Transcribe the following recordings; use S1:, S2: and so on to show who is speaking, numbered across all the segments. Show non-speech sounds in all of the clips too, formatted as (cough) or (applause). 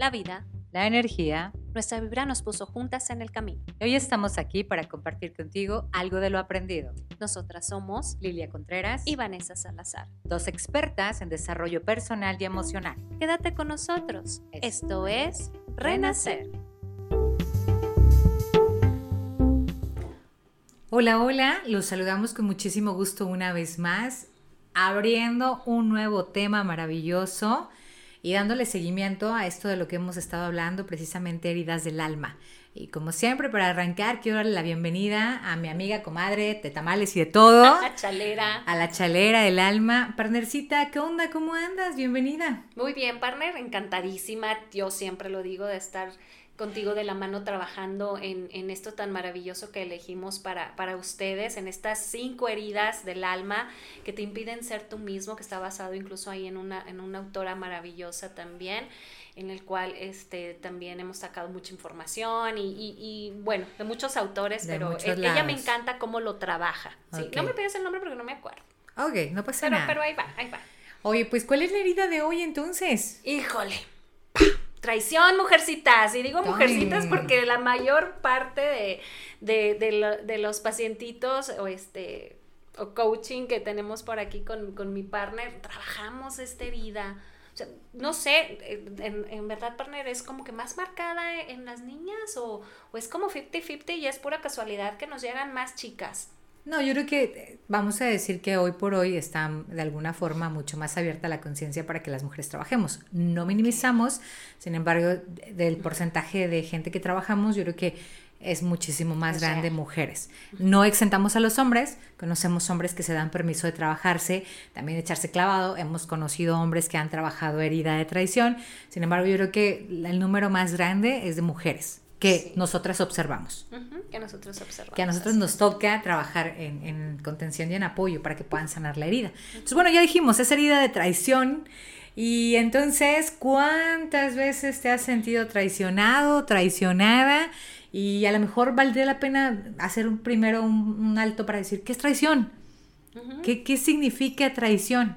S1: la vida,
S2: la energía.
S1: Nuestra vibra nos puso juntas en el camino.
S2: Hoy estamos aquí para compartir contigo algo de lo aprendido.
S1: Nosotras somos
S2: Lilia Contreras
S1: y Vanessa Salazar,
S2: dos expertas en desarrollo personal y emocional.
S1: Quédate con nosotros. Esto, es Renacer.
S2: Hola, hola, los saludamos con muchísimo gusto una vez más, abriendo un nuevo tema maravilloso y dándole seguimiento a esto de lo que hemos estado hablando, precisamente heridas del alma. Y como siempre, para arrancar, quiero darle la bienvenida a mi amiga, comadre, de tamales y de todo.
S1: A la (laughs) chalera.
S2: A la chalera del alma. Partnercita, ¿qué onda? ¿Cómo andas? Bienvenida.
S1: Muy bien, partner, encantadísima. Yo siempre lo digo de estar contigo de la mano trabajando en, en esto tan maravilloso que elegimos para, para, ustedes, en estas cinco heridas del alma que te impiden ser tú mismo, que está basado incluso ahí en una, en una autora maravillosa también en el cual este, también hemos sacado mucha información y, y, y bueno, de muchos autores, pero e, ella me encanta cómo lo trabaja. ¿sí? No me pides el nombre porque no me acuerdo.
S2: Ok, no pasa
S1: pero,
S2: nada.
S1: Pero ahí va, ahí va.
S2: Oye, pues ¿cuál es la herida de hoy entonces?
S1: Híjole. Traición, mujercitas. Y digo mujercitas porque la mayor parte de, de, de, lo, de los pacientitos o este o coaching que tenemos por aquí con, con mi partner, trabajamos esta herida. O sea, no sé, en, en, verdad, partner, es como que más marcada en las niñas o, o es como 50-50 y es pura casualidad que nos llegan más chicas.
S2: No, yo creo que vamos a decir que hoy por hoy está de alguna forma mucho más abierta la conciencia para que las mujeres trabajemos. No minimizamos, sin embargo, del porcentaje de gente que trabajamos, yo creo que es muchísimo más o grande mujeres. No exentamos a los hombres, conocemos hombres que se dan permiso de trabajarse, también de echarse clavado, hemos conocido hombres que han trabajado herida de traición, sin embargo yo creo que el número más grande es de mujeres que sí. nosotras observamos.
S1: Uh -huh, que nosotros observamos.
S2: Que a nosotros nos toca trabajar en, en, contención y en apoyo para que puedan sanar la herida. Entonces, bueno, ya dijimos, esa herida de traición. Y entonces, ¿cuántas veces te has sentido traicionado, traicionada? Y a lo mejor valdría la pena hacer un, primero un, un alto para decir, ¿qué es traición? Uh -huh. ¿Qué, ¿Qué significa traición?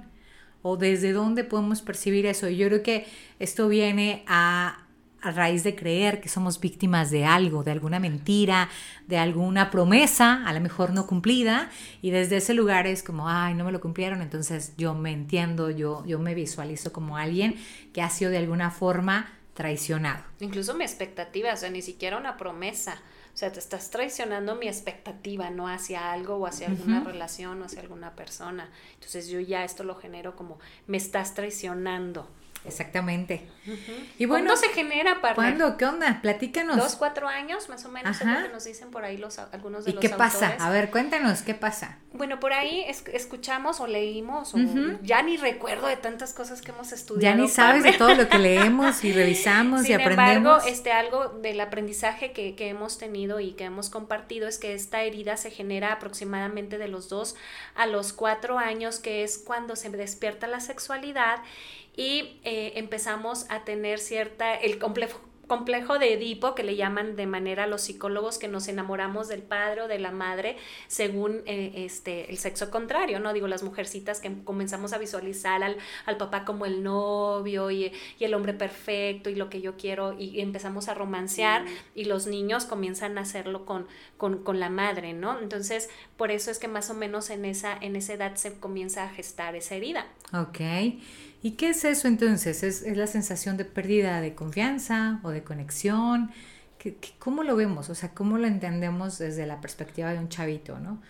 S2: ¿O desde dónde podemos percibir eso? Y yo creo que esto viene a a raíz de creer que somos víctimas de algo, de alguna mentira, de alguna promesa, a lo mejor no cumplida, y desde ese lugar es como, ay, no me lo cumplieron, entonces yo me entiendo, yo, yo me visualizo como alguien que ha sido de alguna forma traicionado.
S1: Incluso mi expectativa, o sea, ni siquiera una promesa. O sea, te estás traicionando mi expectativa, no hacia algo o hacia alguna uh -huh. relación o hacia alguna persona. Entonces yo ya esto lo genero como, me estás traicionando.
S2: Exactamente.
S1: Uh -huh. Y bueno, ¿Cuándo se genera, partner?
S2: ¿Cuándo? ¿Qué onda? Platícanos.
S1: Dos, cuatro años, más o menos, es lo que nos dicen por ahí los, algunos de
S2: ¿Y
S1: los
S2: qué
S1: autores.
S2: pasa? A ver, cuéntanos, ¿qué pasa?
S1: Bueno, por ahí es, escuchamos o leímos, o uh -huh. ya ni recuerdo de tantas cosas que hemos estudiado.
S2: Ya ni sabes de todo lo que leemos y revisamos
S1: Sin
S2: y aprendemos.
S1: Sin embargo, este, algo del aprendizaje que, que hemos tenido y que hemos compartido es que esta herida se genera aproximadamente de los dos a los cuatro años, que es cuando se despierta la sexualidad y eh, empezamos a tener cierta, el complejo complejo de Edipo, que le llaman de manera los psicólogos que nos enamoramos del padre o de la madre según eh, este, el sexo contrario, ¿no? Digo, las mujercitas que comenzamos a visualizar al, al papá como el novio y, y, el hombre perfecto y lo que yo quiero y, y empezamos a romancear y los niños comienzan a hacerlo con, con, con, la madre, ¿no? Entonces, por eso es que más o menos en esa, en esa edad se comienza a gestar esa herida.
S2: Ok. ¿Y qué es eso entonces? ¿Es, ¿Es, la sensación de pérdida de confianza o de conexión? ¿Qué, qué, ¿Cómo lo vemos? O sea, ¿cómo lo entendemos desde la perspectiva de un chavito, no?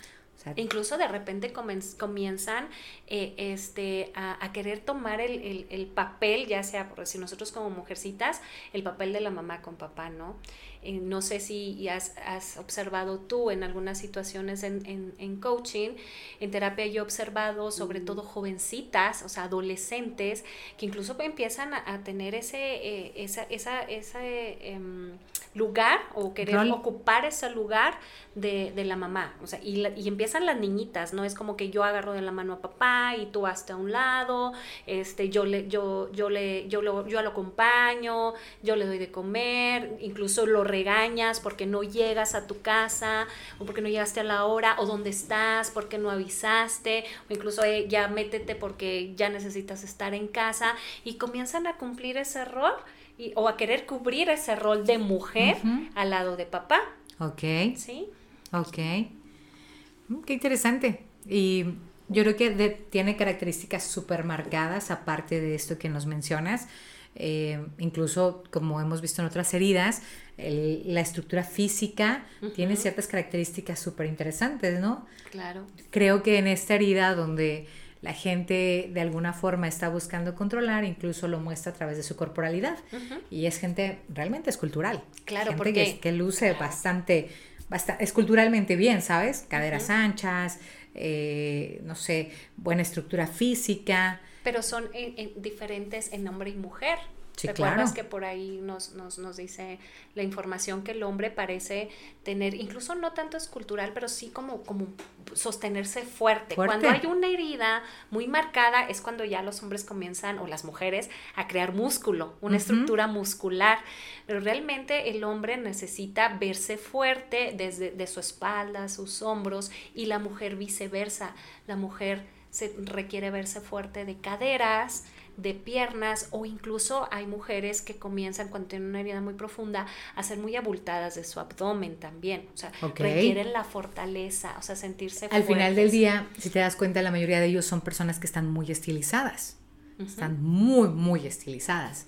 S1: Incluso de repente comienzan eh, este, a, a, querer tomar el, el, el, papel, ya sea, por si nosotros como mujercitas, el papel de la mamá con papá, ¿no? Eh, no sé si has, has, observado tú en algunas situaciones en, en, en, coaching, en terapia yo he observado sobre todo jovencitas, o sea, adolescentes, que incluso empiezan a, a tener ese, eh, esa, esa, ese eh, lugar o querer Rol. ocupar ese lugar de, de la mamá, o sea, y, la, y, empiezan las niñitas, ¿no? Es como que yo agarro de la mano a papá y tú hasta a un lado, este, yo le, yo, yo le, yo lo, yo lo acompaño, yo le doy de comer, incluso lo regañas porque no llegas a tu casa o porque no llegaste a la hora o dónde estás, porque no avisaste o incluso eh, ya métete porque ya necesitas estar en casa y comienzan a cumplir ese rol y, o a querer cubrir ese rol de mujer al lado de papá.
S2: Ok.
S1: ¿Sí?
S2: Ok. Mm, Qué interesante. Y yo creo que de- tiene características súper marcadas, aparte de esto que nos mencionas. Eh, incluso, como hemos visto en otras heridas, el- la estructura física tiene ciertas características súper interesantes, ¿no?
S1: Claro.
S2: Creo que en esta herida donde la gente de alguna forma está buscando controlar, incluso lo muestra a través de su corporalidad. Y es gente realmente escultural.
S1: Claro,
S2: gente
S1: porque-
S2: que, que luce bastante, bastante, esculturalmente bien, ¿sabes? Caderas anchas, eh, no sé, buena estructura física.
S1: Pero son en- en diferentes en hombre y mujer.
S2: Sí,
S1: ¿Recuerdas
S2: claro.
S1: que por ahí nos, nos, nos dice la información que el hombre parece tener, incluso no tanto escultural, pero sí como, como sostenerse fuerte.
S2: Fuerte.
S1: Cuando hay una herida muy marcada es cuando ya los hombres comienzan, o las mujeres, a crear músculo, una estructura muscular. Pero realmente el hombre necesita verse fuerte desde de su espalda, sus hombros, y la mujer viceversa. La mujer se requiere verse fuerte de caderas, de piernas o incluso hay mujeres que comienzan cuando tienen una herida muy profunda a ser muy abultadas de su abdomen también, o sea, requieren la fortaleza, o sea, sentirse
S2: Al final del día, si te das cuenta, la mayoría de ellos son personas que están muy estilizadas. Están muy, muy estilizadas.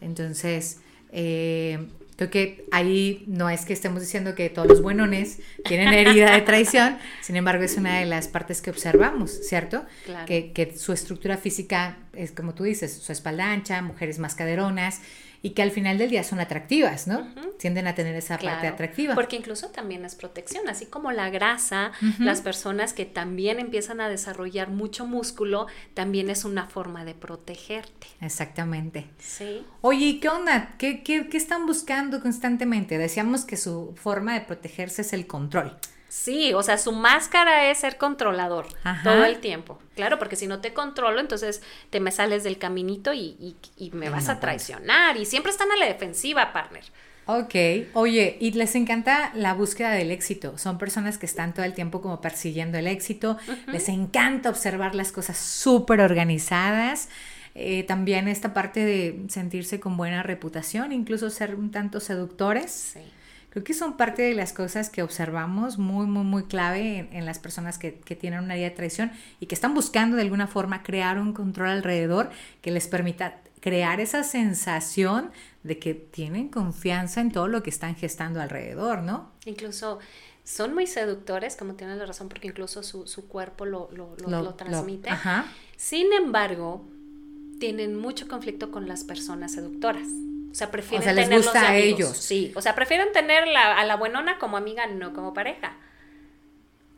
S2: Entonces, eh, creo que ahí no es que estemos diciendo que todos los buenones tienen herida de traición, sin embargo es una de las partes que observamos, ¿cierto?
S1: Claro.
S2: Que, que su estructura física es como tú dices, su espalda ancha, mujeres más caderonas y que al final del día son atractivas, ¿no? Tienden a tener esa parte atractiva.
S1: Porque incluso también es protección, así como la grasa, las personas que también empiezan a desarrollar mucho músculo, también es una forma de protegerte.
S2: Exactamente.
S1: Sí.
S2: Oye, ¿y qué onda? ¿Qué, qué, qué están buscando constantemente? Decíamos que su forma de protegerse es el control.
S1: Sí, o sea, su máscara es ser controlador
S2: Ajá.
S1: todo el tiempo. Claro, porque si no te controlo, entonces te me sales del caminito y, y- y me vas
S2: no
S1: a traicionar. Y siempre están a la defensiva, partner.
S2: Ok, oye, y les encanta la búsqueda del éxito. Son personas que están todo el tiempo como persiguiendo el éxito. Les encanta observar las cosas súper organizadas. Eh, también esta parte de sentirse con buena reputación, incluso ser un tanto seductores.
S1: Sí.
S2: Creo que son parte de las cosas que observamos muy, muy, muy clave en, en las personas que, que tienen una idea de traición y que están buscando de alguna forma crear un control alrededor que les permita crear esa sensación de que tienen confianza en todo lo que están gestando alrededor, ¿no?
S1: Incluso son muy seductores, como tienes la razón, porque incluso su, su cuerpo lo, lo, lo- lo transmite.
S2: ajá.
S1: Sin embargo, tienen mucho conflicto con las personas seductoras. O sea, prefieren
S2: O sea, les gusta
S1: de
S2: a ellos.
S1: Sí, o sea, prefieren tener la- a la buenona como amiga, no como pareja.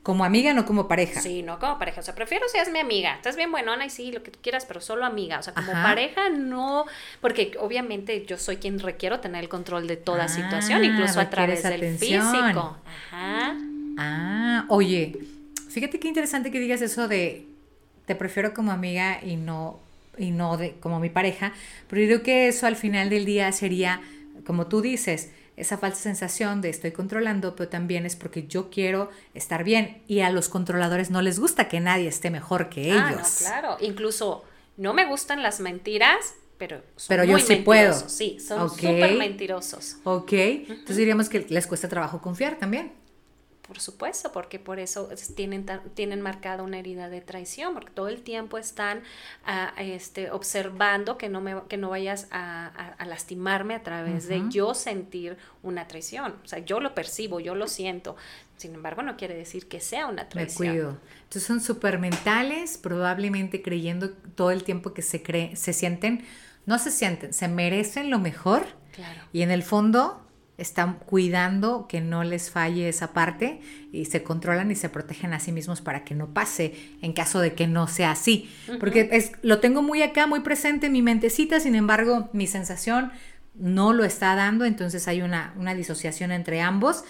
S2: Como amiga, no como pareja.
S1: Sí, no como pareja. O sea, prefiero seas mi amiga. Estás bien buenona y sí, lo que tú quieras, pero solo amiga. O sea, como
S2: Ajá.
S1: pareja no. Porque obviamente yo soy quien requiero tener el control de toda
S2: Ah,
S1: situación, incluso a través del físico. Ajá.
S2: Ah, oye, fíjate qué interesante que digas eso de te prefiero como amiga y no y no de como mi pareja, pero yo creo que eso al final del día sería como tú dices, esa falsa sensación de estoy controlando, pero también es porque yo quiero estar bien y a los controladores no les gusta que nadie esté mejor que ellos.
S1: Ah, no, claro. Incluso no me gustan las mentiras, pero son
S2: Pero yo sí puedo.
S1: mentirosos. Sí, son
S2: Ok.
S1: súper mentirosos.
S2: Ok, entonces diríamos que les cuesta trabajo confiar también.
S1: Por supuesto, porque por eso es- tienen, tan- tienen marcada una herida de traición, porque todo el tiempo están ah, este, observando que no, me, que no vayas a, a- a lastimarme a través de yo sentir una traición. O sea, yo lo percibo, yo lo siento. Sin embargo, no quiere decir que sea una
S2: Me
S1: traición.
S2: cuido. Entonces son súper mentales, probablemente creyendo todo el tiempo que se cree, se sienten, no se sienten, se merecen lo mejor
S1: Claro.
S2: y en el fondo están cuidando que no les falle esa parte y se controlan y se protegen a sí mismos para que no pase en caso de que no sea así. Porque es, lo tengo muy acá, muy presente en mi mentecita, sin embargo, mi sensación no lo está dando, entonces hay una, una disociación entre ambos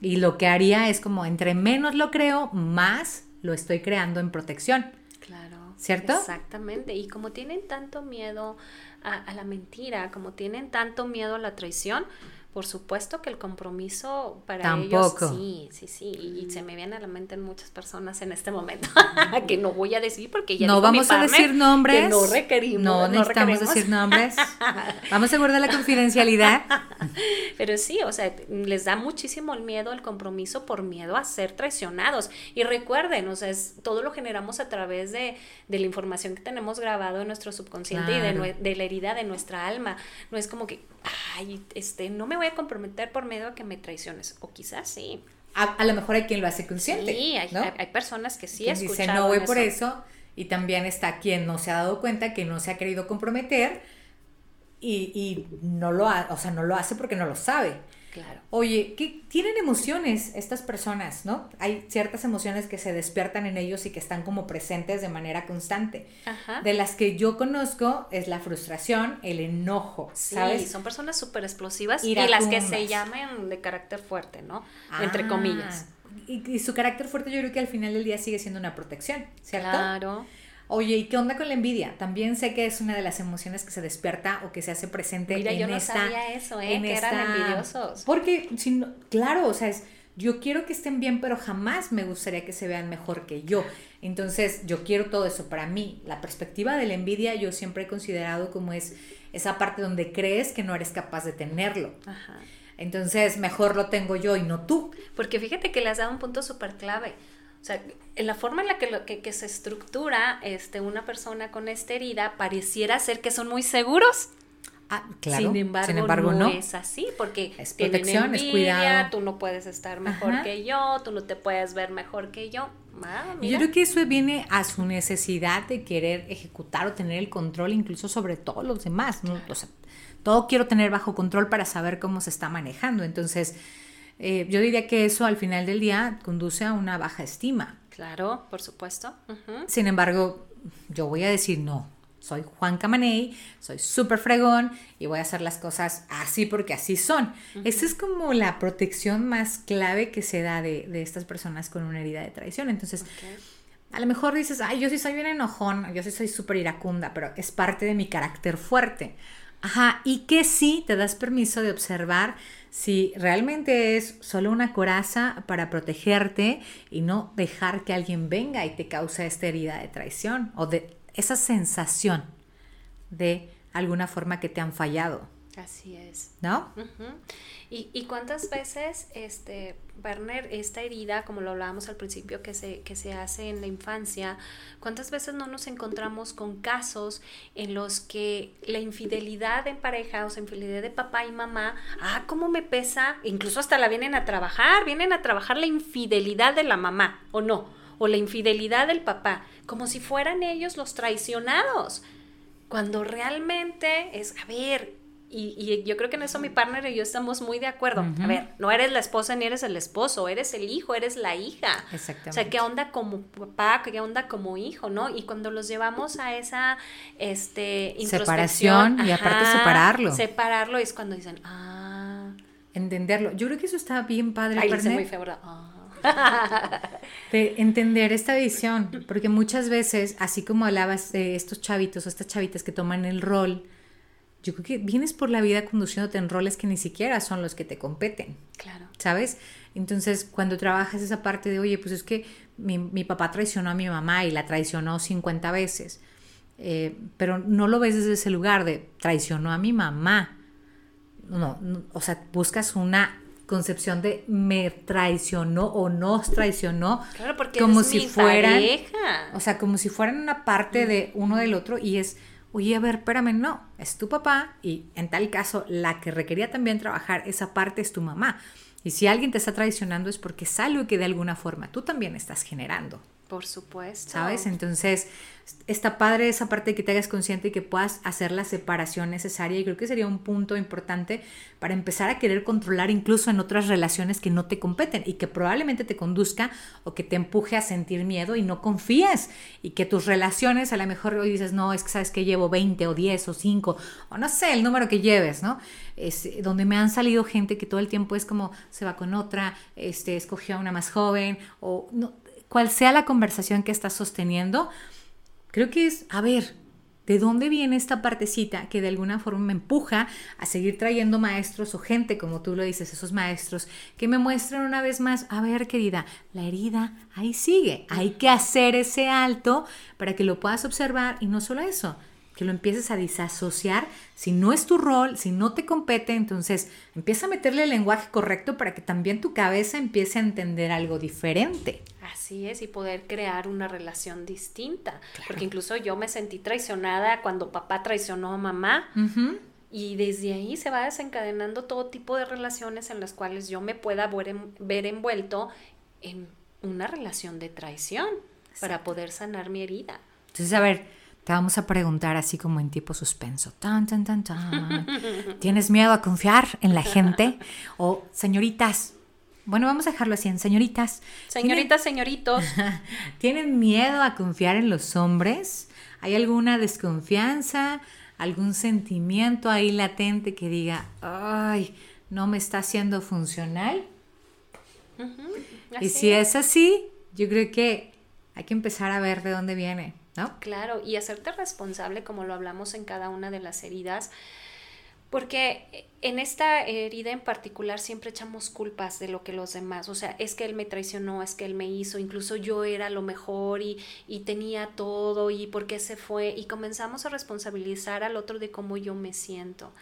S2: y lo que haría es como entre menos lo creo, más lo estoy creando en protección.
S1: Claro.
S2: ¿Cierto?
S1: Exactamente. Y como tienen tanto miedo a, a la mentira, como tienen tanto miedo a la traición, por supuesto que el compromiso para
S2: Tampoco.
S1: ellos sí, sí, sí, y se me viene a la mente en muchas personas en este momento (laughs) que no voy a decir porque ya
S2: no
S1: dijo mi
S2: vamos a decir nombres.
S1: que no requerimos,
S2: No
S1: no
S2: necesitamos
S1: requerimos.
S2: decir nombres. (laughs) Vamos a guardar la confidencialidad. (laughs)
S1: Pero sí, o sea, les da muchísimo el miedo el compromiso por miedo a ser traicionados. Y recuerden, o sea, es, todo lo generamos a través de, de la información que tenemos grabado en nuestro subconsciente y de la herida de nuestra alma. No es como que, ay, este, no me voy a comprometer por miedo a que me traiciones. O quizás sí.
S2: A, a lo mejor hay quien lo hace consciente.
S1: Sí, hay,
S2: ¿no?
S1: hay, hay personas que sí he
S2: dice no voy por eso. Y también está quien no se ha dado cuenta que no se ha querido comprometer y, y no lo ha, o sea, no lo hace porque no lo sabe.
S1: Claro.
S2: Oye, ¿qué tienen emociones estas personas, no? Hay ciertas emociones que se despiertan en ellos y que están como presentes de manera constante.
S1: Ajá.
S2: De las que yo conozco es la frustración, el enojo,
S1: Sí,
S2: ¿sabes?
S1: son personas súper explosivas y las que se llaman de carácter fuerte, ¿no? Entre
S2: Ah,
S1: comillas.
S2: Y, y su carácter fuerte yo creo que al final del día sigue siendo una protección, ¿cierto?
S1: Claro.
S2: Oye, ¿y qué onda con la envidia? También sé que es una de las emociones que se despierta o que se hace presente
S1: Mira,
S2: en
S1: yo no
S2: esta...
S1: sabía eso, ¿eh?
S2: en
S1: Que eran
S2: esta-
S1: envidiosos.
S2: Porque, si no- claro, o sea, es, yo quiero que estén bien, pero jamás me gustaría que se vean mejor que yo. Entonces, yo quiero todo eso para mí. La perspectiva de la envidia yo siempre he considerado como es esa parte donde crees que no eres capaz de tenerlo.
S1: Ajá.
S2: Entonces, mejor lo tengo yo y no tú.
S1: Porque fíjate que le has dado un punto súper clave. O sea, en la forma en la que, lo- que, que se estructura este, una persona con esta herida, pareciera ser que son muy seguros.
S2: Ah, claro.
S1: Sin embargo, no,
S2: no.
S1: es así, porque
S2: Es
S1: tienen
S2: protección, es
S1: envidia,
S2: cuidado.
S1: tú no puedes estar mejor
S2: Ajá.
S1: que yo, tú no te puedes ver mejor que yo. Ah,
S2: Yo creo que eso viene a su necesidad de querer ejecutar o tener el control incluso sobre todos los demás. ¿no? O sea, todo quiero tener bajo control para saber cómo se está manejando. Entonces, eh, yo diría que eso al final del día conduce a una baja estima.
S1: Claro, por supuesto.
S2: Sin embargo, yo voy a decir no. Soy Juan Camaney, soy súper fregón y voy a hacer las cosas así porque así son. Esa es como la protección más clave que se da de, de estas personas con una herida de traición. Entonces, a lo mejor dices, ay, yo sí soy bien enojón, yo sí soy súper iracunda, pero es parte de mi carácter fuerte. Ajá, y que sí te das permiso de observar si realmente es solo una coraza para protegerte y no dejar que alguien venga y te cause esta herida de traición o de esa sensación de alguna forma que te han fallado,
S1: Así es.
S2: ¿no?
S1: ¿Y, y cuántas veces, este, Werner, esta herida, como lo hablábamos al principio, que se, que se hace en la infancia, cuántas veces no nos encontramos con casos en los que la infidelidad en pareja, o sea, infidelidad de papá y mamá, ah, cómo me pesa, incluso hasta la vienen a trabajar, vienen a trabajar la infidelidad de la mamá, o no, o la infidelidad del papá, como si fueran ellos los traicionados cuando realmente es, a ver, y, y yo creo que en eso mi partner y yo estamos muy de acuerdo. A ver, no eres la esposa ni eres el esposo, eres el hijo, eres la hija.
S2: Exactamente.
S1: O sea, ¿qué onda como papá, qué onda como hijo, no? Y cuando los llevamos a esa este,
S2: Separación y aparte separarlo.
S1: Separarlo es cuando dicen, ah,
S2: Entenderlo. Yo creo que eso está bien padre.
S1: ahí dice
S2: Perne.
S1: muy feo, ¿verdad? Ah.
S2: de entender esta visión, porque muchas veces, así como hablabas de estos chavitos o estas chavitas que toman el rol, yo creo que vienes por la vida conduciéndote en roles que ni siquiera son los que te competen,
S1: Claro.
S2: ¿sabes? Entonces, cuando trabajas esa parte de, oye, pues es que mi, mi papá traicionó a mi mamá y la traicionó 50 veces, eh, pero no lo ves desde ese lugar de traicionó a mi mamá. No, no, o sea, buscas una concepción de me traicionó o nos traicionó
S1: Claro, porque
S2: como
S1: es
S2: si
S1: mi
S2: fueran
S1: pareja.
S2: o sea como si fueran una parte de uno del otro y es oye a ver espérame no es tu papá y en tal caso la que requería también trabajar esa parte es tu mamá. Y si alguien te está traicionando es porque es algo que de alguna forma tú también estás generando
S1: Por supuesto.
S2: ¿sabes? Entonces, está padre esa parte de que te hagas consciente y que puedas hacer la separación necesaria y creo que sería un punto importante para empezar a querer controlar incluso en otras relaciones que no te competen y que probablemente te conduzca o que te empuje a sentir miedo y no confíes y que tus relaciones a lo mejor hoy dices, no, es que sabes que llevo 20 o 10 o 5 o no sé, el número que lleves, ¿no? Es, donde me han salido gente que todo el tiempo es como se va con otra, este, escogió a una más joven o no, cual sea la conversación que estás sosteniendo, creo que es, a ver, ¿De dónde viene esta partecita que de alguna forma me empuja a seguir trayendo maestros o gente, como tú lo dices, esos maestros, que me muestran una vez más, a ver querida, la herida ahí sigue, hay que hacer ese alto para que lo puedas observar y no solo eso, que lo empieces a disasociar. Si no es tu rol, si no te compete, entonces empieza a meterle el lenguaje correcto para que también tu cabeza empiece a entender algo diferente.
S1: Así es, y poder crear una relación distinta. Porque incluso yo me sentí traicionada cuando papá traicionó a mamá. Y desde ahí se va desencadenando todo tipo de relaciones en las cuales yo me pueda ver, envuelto en una relación de traición para poder sanar mi herida.
S2: Entonces, a ver, te vamos a preguntar así como en tipo suspenso. Tan, tan, tan, tan. ¿Tienes miedo a confiar en la gente? O señoritas. Bueno, vamos a dejarlo así en señoritas.
S1: Señoritas, señoritos. (laughs)
S2: ¿Tienen miedo a confiar en los hombres? ¿Hay alguna desconfianza? ¿Algún sentimiento ahí latente que diga, ay, no me está haciendo funcional? Y si es así, yo creo que hay que empezar a ver de dónde viene.
S1: Claro, y hacerte responsable, como lo hablamos en cada una de las heridas, porque en esta herida en particular siempre echamos culpas de lo que los demás, o sea, es que él me traicionó, es que él me hizo, incluso yo era lo mejor y, y tenía todo y por qué se fue y comenzamos a responsabilizar al otro de cómo yo me siento.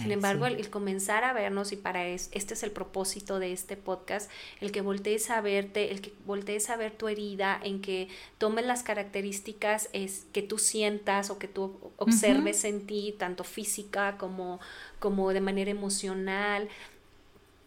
S1: Sin embargo, el, comenzar a vernos y para es, este es el propósito de este podcast, el que voltees a verte, el que voltees a ver tu herida, en que tomes las características es, que tú sientas o que tú observes en ti, tanto física como como de manera emocional,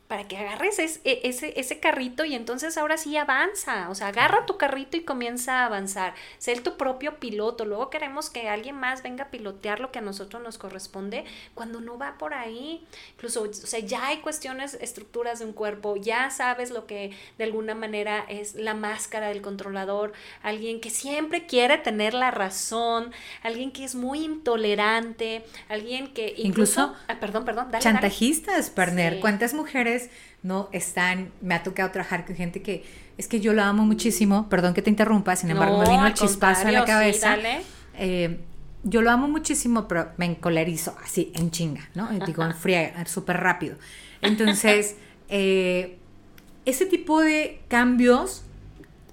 S1: para que agarres e, ese, ese, carrito y entonces ahora sí avanza, o sea, agarra tu carrito y comienza a avanzar, ser tu propio piloto, luego queremos que alguien más venga a pilotear lo que a nosotros nos corresponde cuando no va por ahí, incluso, o sea, ya hay cuestiones, estructuras de un cuerpo, ya sabes lo que de alguna manera es la máscara del controlador, alguien que siempre quiere tener la razón, alguien que es muy intolerante, alguien que incluso, ah, perdón, perdón,
S2: dale, chantajistas, Perner, ¿cuántas mujeres no están, me ha tocado trabajar con gente que es que yo lo amo muchísimo, perdón que te interrumpa, sin embargo me vino el chispazo en la cabeza. Eh, yo lo amo muchísimo, pero me encolerizo así, en chinga, ¿no? Digo, en fría, súper rápido. Entonces, (laughs) eh, ese tipo de cambios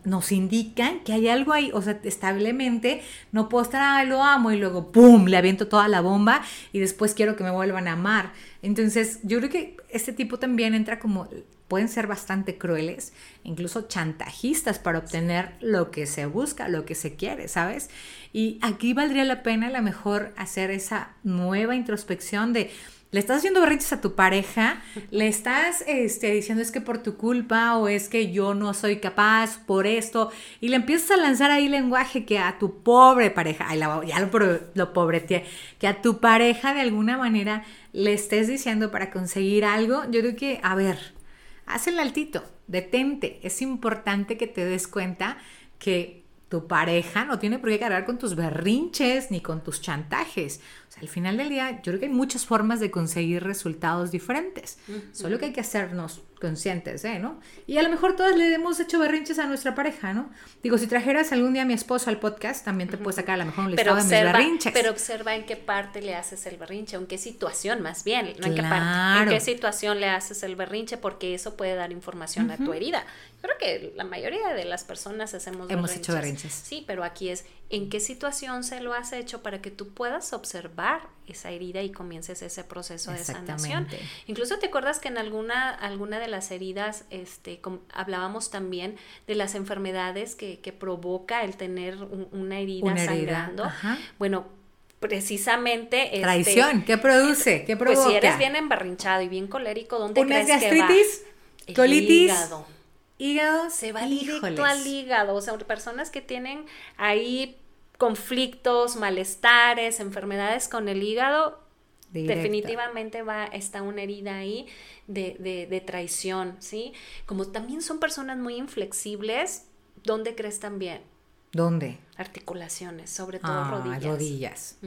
S2: nos indican que hay algo ahí, o sea, establemente no puedo estar, ah, lo amo y luego, ¡pum!, le aviento toda la bomba y después quiero que me vuelvan a amar. Entonces, yo creo que este tipo también entra como, pueden ser bastante crueles, incluso chantajistas para obtener lo que se busca, lo que se quiere, ¿sabes? Y aquí valdría la pena a lo mejor hacer esa nueva introspección de le estás haciendo berrinches a tu pareja, le estás este, diciendo es que por tu culpa o es que yo no soy capaz por esto, y le empiezas a lanzar ahí lenguaje que a tu pobre pareja, ay, ya lo, pobre que a tu pareja de alguna manera le estés diciendo para conseguir algo, yo creo que, a ver, haz el altito, detente, es importante que te des cuenta que tu pareja no tiene por qué cargar con tus berrinches ni con tus chantajes. Al final del día, yo creo que hay muchas formas de conseguir resultados diferentes. Solo que hay que hacernos conscientes, ¿eh? ¿no? Y a lo mejor todas le hemos hecho berrinches a nuestra pareja, ¿no? Digo, si trajeras algún día a mi esposo al podcast, también te puedes sacar a lo mejor un listado de mis berrinches.
S1: Pero observa en qué parte le haces el berrinche, en qué situación más bien, no en qué parte, en qué situación le haces el berrinche, porque eso puede dar información a tu herida. Creo que la mayoría de las personas hacemos
S2: Hemos hecho berrinches.
S1: Sí, pero aquí es en qué situación se lo has hecho para que tú puedas observar esa herida y comiences ese proceso de sanación. Incluso te acuerdas que en alguna, alguna de las heridas este, hablábamos también de las enfermedades que, que provoca el tener una herida sangrando. Bueno, precisamente
S2: este, traición qué produce qué provoca
S1: pues si eres bien embarrinchado y bien colérico dónde crees
S2: gastritis
S1: que
S2: va? colitis
S1: hígado.
S2: hígado
S1: se va directo al hígado. O sea personas que tienen ahí conflictos, malestares, enfermedades con el hígado, definitivamente va, está una herida ahí de, de, de, traición, ¿sí? Como también son personas muy inflexibles, ¿dónde crees también?
S2: ¿Dónde?
S1: Articulaciones, sobre todo ah, rodillas.
S2: Rodillas.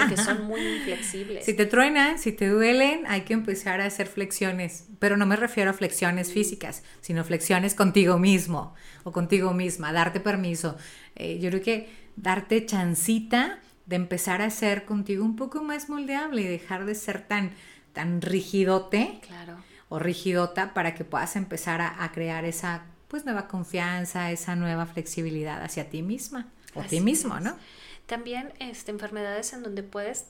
S1: porque son muy inflexibles. (laughs)
S2: Si te truenan, si te duelen, hay que empezar a hacer flexiones. Pero no me refiero a flexiones físicas, sino flexiones contigo mismo o contigo misma, darte permiso. Eh, yo creo que darte chancita de empezar a ser contigo un poco más moldeable y dejar de ser tan, tan rigidote
S1: Claro.
S2: o rigidota para que puedas empezar a, a crear esa pues nueva confianza, esa nueva flexibilidad hacia ti misma o
S1: Así
S2: ti mismo,
S1: es.
S2: ¿no?
S1: También este, enfermedades en donde puedes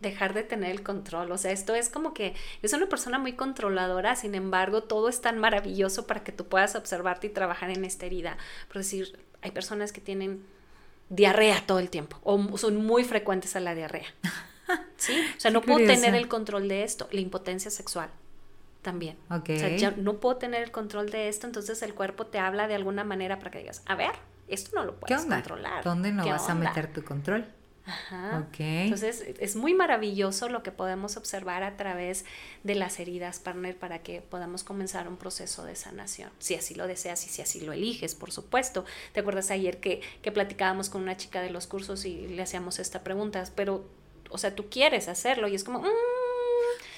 S1: dejar de tener el control. O sea, esto es como que es una persona muy controladora, sin embargo, todo es tan maravilloso para que tú puedas observarte y trabajar en esta herida. Por decir, hay personas que tienen diarrea todo el tiempo o son muy frecuentes a la diarrea. (laughs) ¿Sí? O sea,
S2: Qué
S1: no puedo tener el control de esto. La impotencia sexual también.
S2: Ok.
S1: O sea, ya no puedo tener el control de esto, entonces el cuerpo te habla de alguna manera para que digas, a ver, esto no lo
S2: ¿Qué
S1: puedes
S2: onda?
S1: controlar.
S2: ¿Dónde no
S1: ¿Qué
S2: vas a
S1: onda?".
S2: meter tu control?
S1: Ajá.
S2: Ok.
S1: Entonces es muy maravilloso lo que podemos observar a través de las heridas, partner, para que podamos comenzar un proceso de sanación, si así lo deseas y si así lo eliges, por supuesto. ¿Te acuerdas ayer que, que platicábamos con una chica de los cursos y le hacíamos esta pregunta? Pero, o sea, tú quieres hacerlo y es como, "Mm,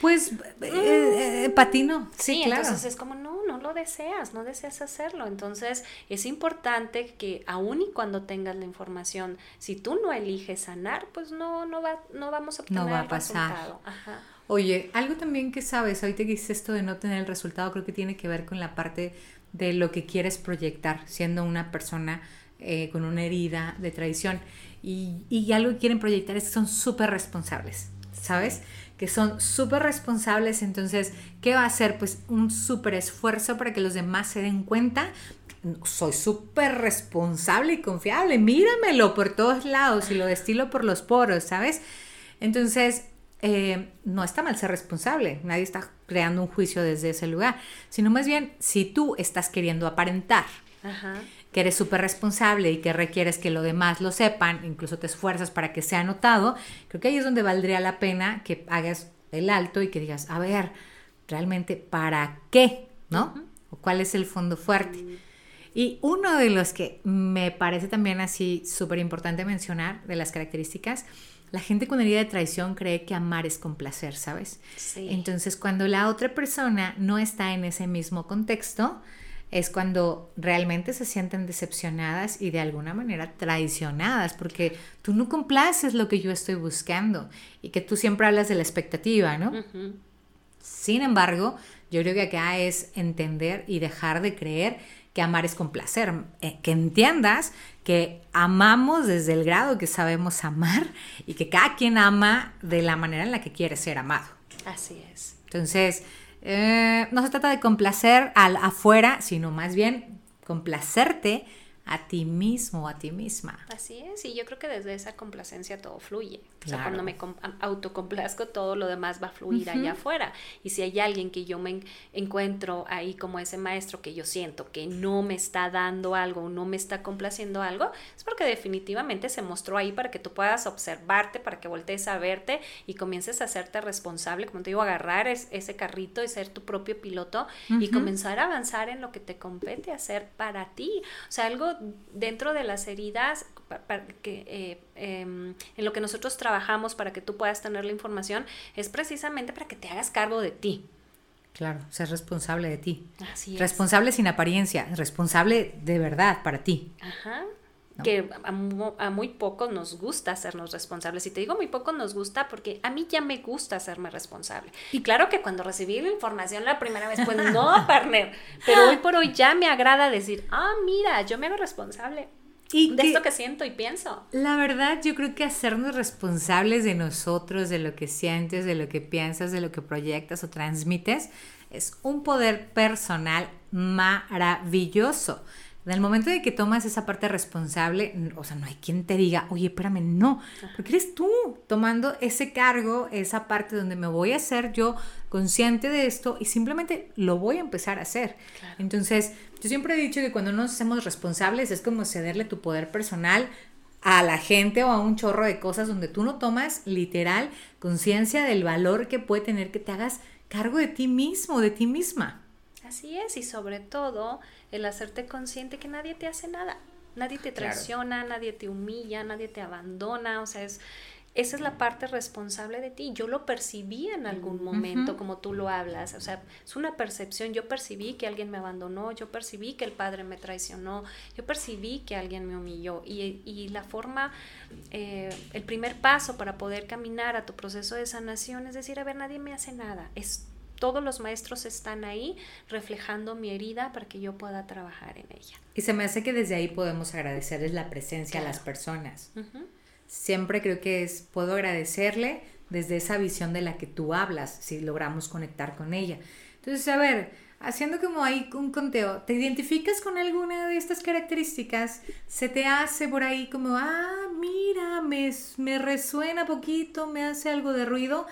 S2: Pues eh, eh, patino. Sí,
S1: Sí,
S2: claro.
S1: entonces es como, no, no lo deseas, no deseas hacerlo. Entonces es importante que aun y cuando tengas la información, si tú no eliges sanar, pues no, no, va, no vamos a obtener
S2: No va a
S1: el
S2: pasar.
S1: resultado. Ajá.
S2: Oye, algo también que sabes, ahorita que dices esto de no tener el resultado, creo que tiene que ver con la parte de lo que quieres proyectar, siendo una persona eh, con una herida de traición. Y, y algo que quieren proyectar es que son súper responsables, ¿sabes? Que son súper responsables, entonces, ¿qué va a hacer? Pues un súper esfuerzo para que los demás se den cuenta. Soy súper responsable y confiable, míramelo por todos lados y lo destilo por los poros, ¿sabes? Entonces, eh, no está mal ser responsable, nadie está creando un juicio desde ese lugar, sino más bien si tú estás queriendo aparentar. Que eres súper responsable y que requieres que lo demás lo sepan, incluso te esfuerzas para que sea notado, creo que ahí es donde valdría la pena que hagas el alto y que digas, a ver, realmente, ¿para qué? ¿No? ¿O cuál es el fondo fuerte? Y uno de los que me parece también así súper importante mencionar, de las características, la gente con herida de traición cree que amar es complacer, ¿sabes?
S1: Sí.
S2: Entonces, cuando la otra persona no está en ese mismo contexto, es cuando realmente se sienten decepcionadas y de alguna manera traicionadas, porque tú no complaces lo que yo estoy buscando y que tú siempre hablas de la expectativa, ¿no? Sin embargo, yo creo que acá es entender y dejar de creer que amar es complacer, eh, que entiendas que amamos desde el grado que sabemos amar y que cada quien ama de la manera en la que quiere ser amado.
S1: Así es.
S2: Entonces, eh, no se trata de complacer al afuera, sino más bien complacerte a ti mismo o a ti misma.
S1: Así es, y yo creo que desde esa complacencia todo fluye. O sea,
S2: Claro.
S1: cuando me autocomplazco, todo lo demás va a fluir allá afuera. Y si hay alguien que yo me en- encuentro ahí como ese maestro que yo siento que no me está dando algo, no me está complaciendo algo, es porque definitivamente se mostró ahí para que tú puedas observarte, para que voltees a verte y comiences a hacerte responsable, como te digo, agarrar es- ese carrito y ser tu propio piloto y comenzar a avanzar en lo que te compete hacer para ti. O sea, algo dentro de las heridas que, eh, em, en lo que nosotros trabajamos para que tú puedas tener la información es precisamente para que te hagas cargo de ti.
S2: Claro, ser responsable de ti.
S1: Así es.
S2: Responsable sin apariencia, responsable de verdad para ti.
S1: Ajá.
S2: ¿No?
S1: Que a, mu- a muy pocos nos gusta hacernos responsables. Y te digo muy poco nos gusta porque a mí ya me gusta hacerme responsable. Y claro que cuando recibí la información la primera vez, pues no, (laughs) partner. Pero hoy por hoy ya me agrada decir, ah, mira, yo me hago responsable
S2: Y
S1: de
S2: que-
S1: esto que siento y pienso.
S2: La verdad, yo creo que hacernos responsables de nosotros, de lo que sientes, de lo que piensas, de lo que proyectas o transmites, es un poder personal maravilloso. En el momento de que tomas esa parte responsable, o sea, no hay quien te diga, oye, espérame, no, porque eres tú tomando ese cargo, esa parte donde me voy a hacer yo consciente de esto y simplemente lo voy a empezar a hacer.
S1: Claro.
S2: Entonces, yo siempre he dicho que cuando nos hacemos responsables es como cederle tu poder personal a la gente o a un chorro de cosas donde tú no tomas literal conciencia del valor que puede tener que te hagas cargo de ti mismo, de ti misma.
S1: Así es, y sobre todo el hacerte consciente que nadie te hace nada. Nadie te
S2: Claro.
S1: traiciona, nadie te humilla, nadie te abandona. O sea, es, esa es la parte responsable de ti. Yo lo percibí en algún momento, como tú lo hablas. O sea, es una percepción. Yo percibí que alguien me abandonó, yo percibí que el padre me traicionó, yo percibí que alguien me humilló. Y, y la forma, eh, el primer paso para poder caminar a tu proceso de sanación es decir, a ver, nadie me hace nada. Es todos los maestros están ahí reflejando mi herida para que yo pueda trabajar en ella.
S2: Y se me hace que desde ahí podemos agradecerles la presencia a las personas siempre creo que es, puedo agradecerle desde esa visión de la que tú hablas, si logramos conectar con ella. Entonces, a ver, haciendo como ahí un conteo, ¿te identificas con alguna de estas características? ¿Se te hace por ahí como, ah, mira, me, me resuena poquito, me hace algo de ruido?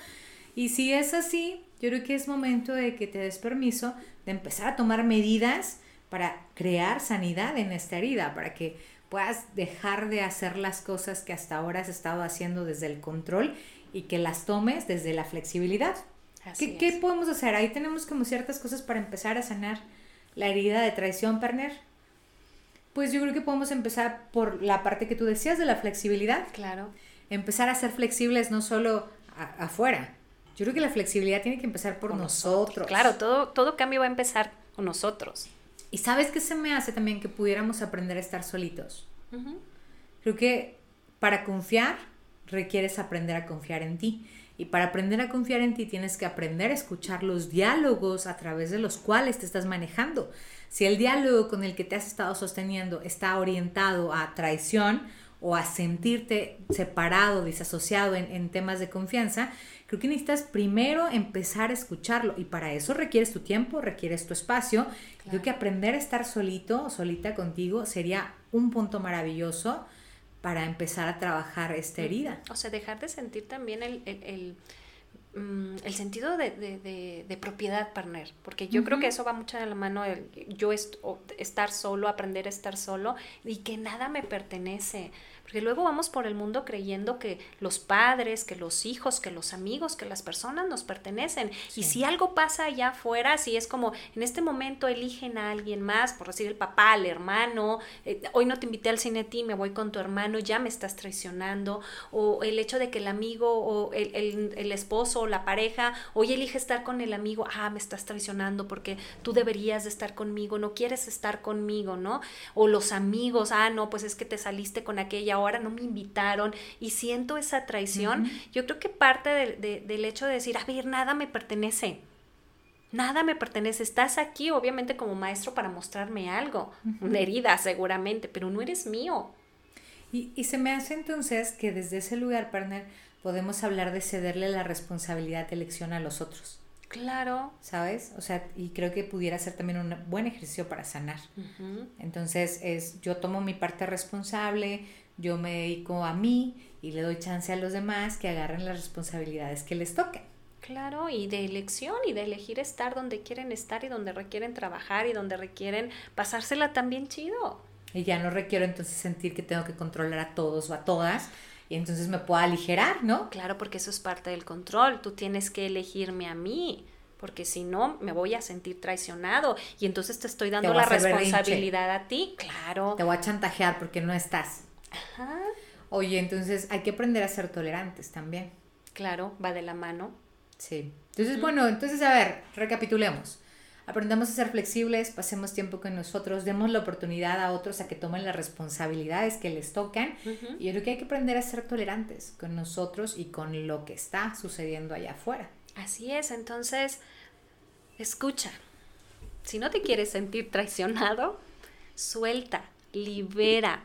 S2: Y si es así, yo creo que es momento de que te des permiso de empezar a tomar medidas para crear sanidad en esta herida, para que puedas dejar de hacer las cosas que hasta ahora has estado haciendo desde el control y que las tomes desde la flexibilidad. ¿Qué, ¿Qué, podemos hacer? Ahí tenemos como ciertas cosas para empezar a sanar la herida de traición, Perner. Pues yo creo que podemos empezar por la parte que tú decías de la flexibilidad.
S1: Claro.
S2: Empezar a ser flexibles no solo afuera. Yo creo que la flexibilidad tiene que empezar por nosotros.
S1: Claro, todo, todo cambio va a empezar con nosotros.
S2: ¿Y sabes qué se me hace también que pudiéramos aprender a estar solitos? Creo que para confiar requieres aprender a confiar en ti. Y para aprender a confiar en ti tienes que aprender a escuchar los diálogos a través de los cuales te estás manejando. Si el diálogo con el que te has estado sosteniendo está orientado a traición o a sentirte separado, disasociado en, en temas de confianza, Creo que necesitas primero empezar a escucharlo y para eso requieres tu tiempo, requieres tu espacio. Creo que aprender a estar solito o solita contigo sería un punto maravilloso para empezar a trabajar esta herida.
S1: O sea, dejar de sentir también el, el, mm, sentido de, propiedad, partner, porque yo creo que eso va mucho de la mano, el, yo estar solo, aprender a estar solo y que nada me pertenece. Porque luego vamos por el mundo creyendo que los padres, que los hijos, que los amigos, que las personas nos pertenecen. Y si algo pasa allá afuera, si es como en este momento eligen a alguien más, por decir el papá, el hermano, eh, hoy no te invité al cine a ti, me voy con tu hermano, ya me estás traicionando. O el hecho de que el amigo o el, el, el esposo o la pareja, hoy elige estar con el amigo, ah, me estás traicionando porque tú deberías de estar conmigo, no quieres estar conmigo, ¿no? O los amigos, ah, no, pues es que te saliste con aquella ahora no me invitaron y siento esa traición, yo creo que parte del hecho de decir, a ver, nada me pertenece. Nada me pertenece. Estás aquí, obviamente, como maestro para mostrarme algo, una herida seguramente, pero no eres mío.
S2: Y, y, se me hace entonces que desde ese lugar, partner, podemos hablar de cederle la responsabilidad de elección a los otros.
S1: Claro.
S2: ¿Sabes? O sea, y creo que pudiera ser también un buen ejercicio para sanar. Entonces, es yo tomo mi parte responsable, yo me dedico a mí y le doy chance a los demás que agarren las responsabilidades que les toquen.
S1: Claro, y de elección y de elegir estar donde quieren estar y donde requieren trabajar y donde requieren pasársela también chido.
S2: Y ya no requiero entonces sentir que tengo que controlar a todos o a todas y entonces me puedo aligerar, ¿no?
S1: Claro, porque eso es parte del control. Tú tienes que elegirme a mí porque si no me voy a sentir traicionado y entonces te estoy dando la responsabilidad a ti, claro.
S2: Te voy a chantajear porque no estás. Ajá. Oye, entonces hay que aprender a ser tolerantes también.
S1: Claro, va de la mano.
S2: Sí. Entonces, bueno, entonces a ver, recapitulemos. Aprendamos a ser flexibles, pasemos tiempo con nosotros, demos la oportunidad a otros a que tomen las responsabilidades que les tocan. Y yo creo que hay que aprender a ser tolerantes con nosotros y con lo que está sucediendo allá afuera.
S1: Así es, entonces, escucha. Si no te quieres sentir traicionado, suelta, libera,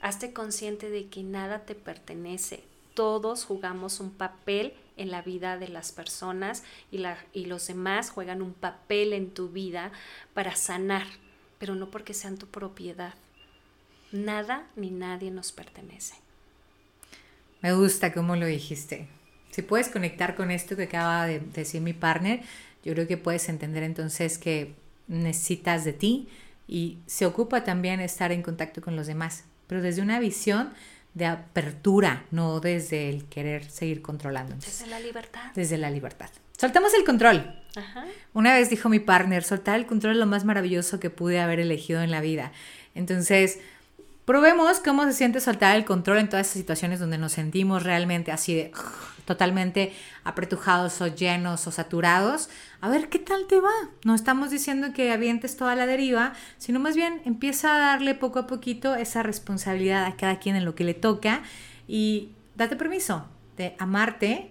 S1: Hazte consciente de que nada te pertenece. Todos jugamos un papel en la vida de las personas y, la, y los demás juegan un papel en tu vida para sanar, pero no porque sean tu propiedad. Nada ni nadie nos pertenece.
S2: Me gusta cómo lo dijiste. Si puedes conectar con esto que acaba de decir mi partner, yo creo que puedes entender entonces que necesitas de ti y se ocupa también estar en contacto con los demás pero desde una visión de apertura, no desde el querer seguir controlando.
S1: Desde la libertad.
S2: Desde la libertad. Soltamos el control. Una vez dijo mi partner, soltar el control es lo más maravilloso que pude haber elegido en la vida. Entonces, Probemos cómo se siente soltar el control en todas esas situaciones donde nos sentimos realmente así de totalmente apretujados o llenos o saturados. A ver qué tal te va. No estamos diciendo que avientes toda la deriva, sino más bien empieza a darle poco a poquito esa responsabilidad a cada quien en lo que le toca y date permiso de amarte,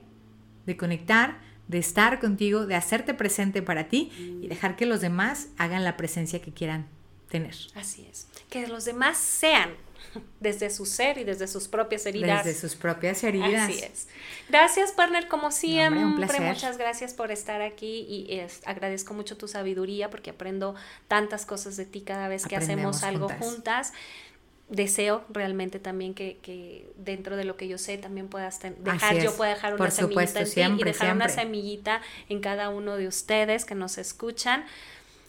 S2: de conectar, de estar contigo, de hacerte presente para ti y dejar que los demás hagan la presencia que quieran tener.
S1: Así es. Que los demás sean (laughs) desde su ser y desde sus propias heridas.
S2: Desde sus propias heridas.
S1: Así es. Gracias, partner, como siempre. Muchas gracias por estar aquí y agradezco mucho tu sabiduría porque aprendo tantas cosas de ti cada vez que hacemos algo juntas. Deseo realmente también que, dentro de lo que yo sé también puedas dejar, yo pueda dejar una semillita en ti y dejar una semillita en cada uno de ustedes que nos escuchan.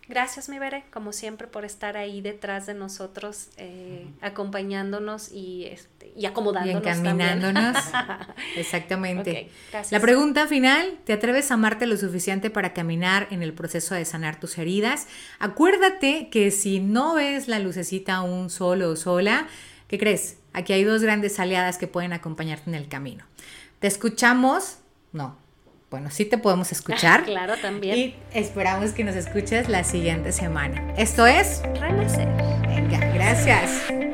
S1: Gracias, mi Bere, como siempre, por estar ahí detrás de nosotros, eh, acompañándonos y, este, y acomodándonos.
S2: Y encaminándonos. (laughs) Exactamente. La pregunta final, ¿te atreves a amarte lo suficiente para caminar en el proceso de sanar tus heridas? Acuérdate que si no ves la lucecita aún solo o sola, ¿qué crees? Aquí hay dos grandes aliadas que pueden acompañarte en el camino. ¿Te escuchamos? No, bueno, sí te podemos escuchar. (laughs)
S1: claro, también.
S2: Y esperamos que nos escuches la siguiente semana. Esto es
S1: Renacer.
S2: Venga, gracias.